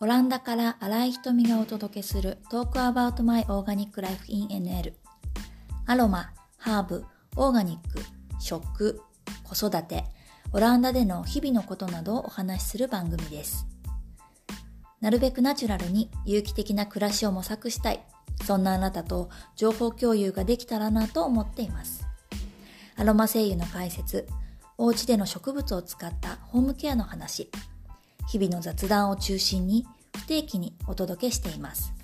オランダから新井瞳がお届けするトークアバウトマイオーガニックライフイン NL アロマ、ハーブ、オーガニック、食、子育て、オランダでの日々のことなどをお話しする番組です。なるべくナチュラルに有機的な暮らしを模索したい。そんなあなたと情報共有ができたらなと思っています。アロマ精油の解説、お家での植物を使ったホームケアの話、日々の雑談を中心に不定期にお届けしています。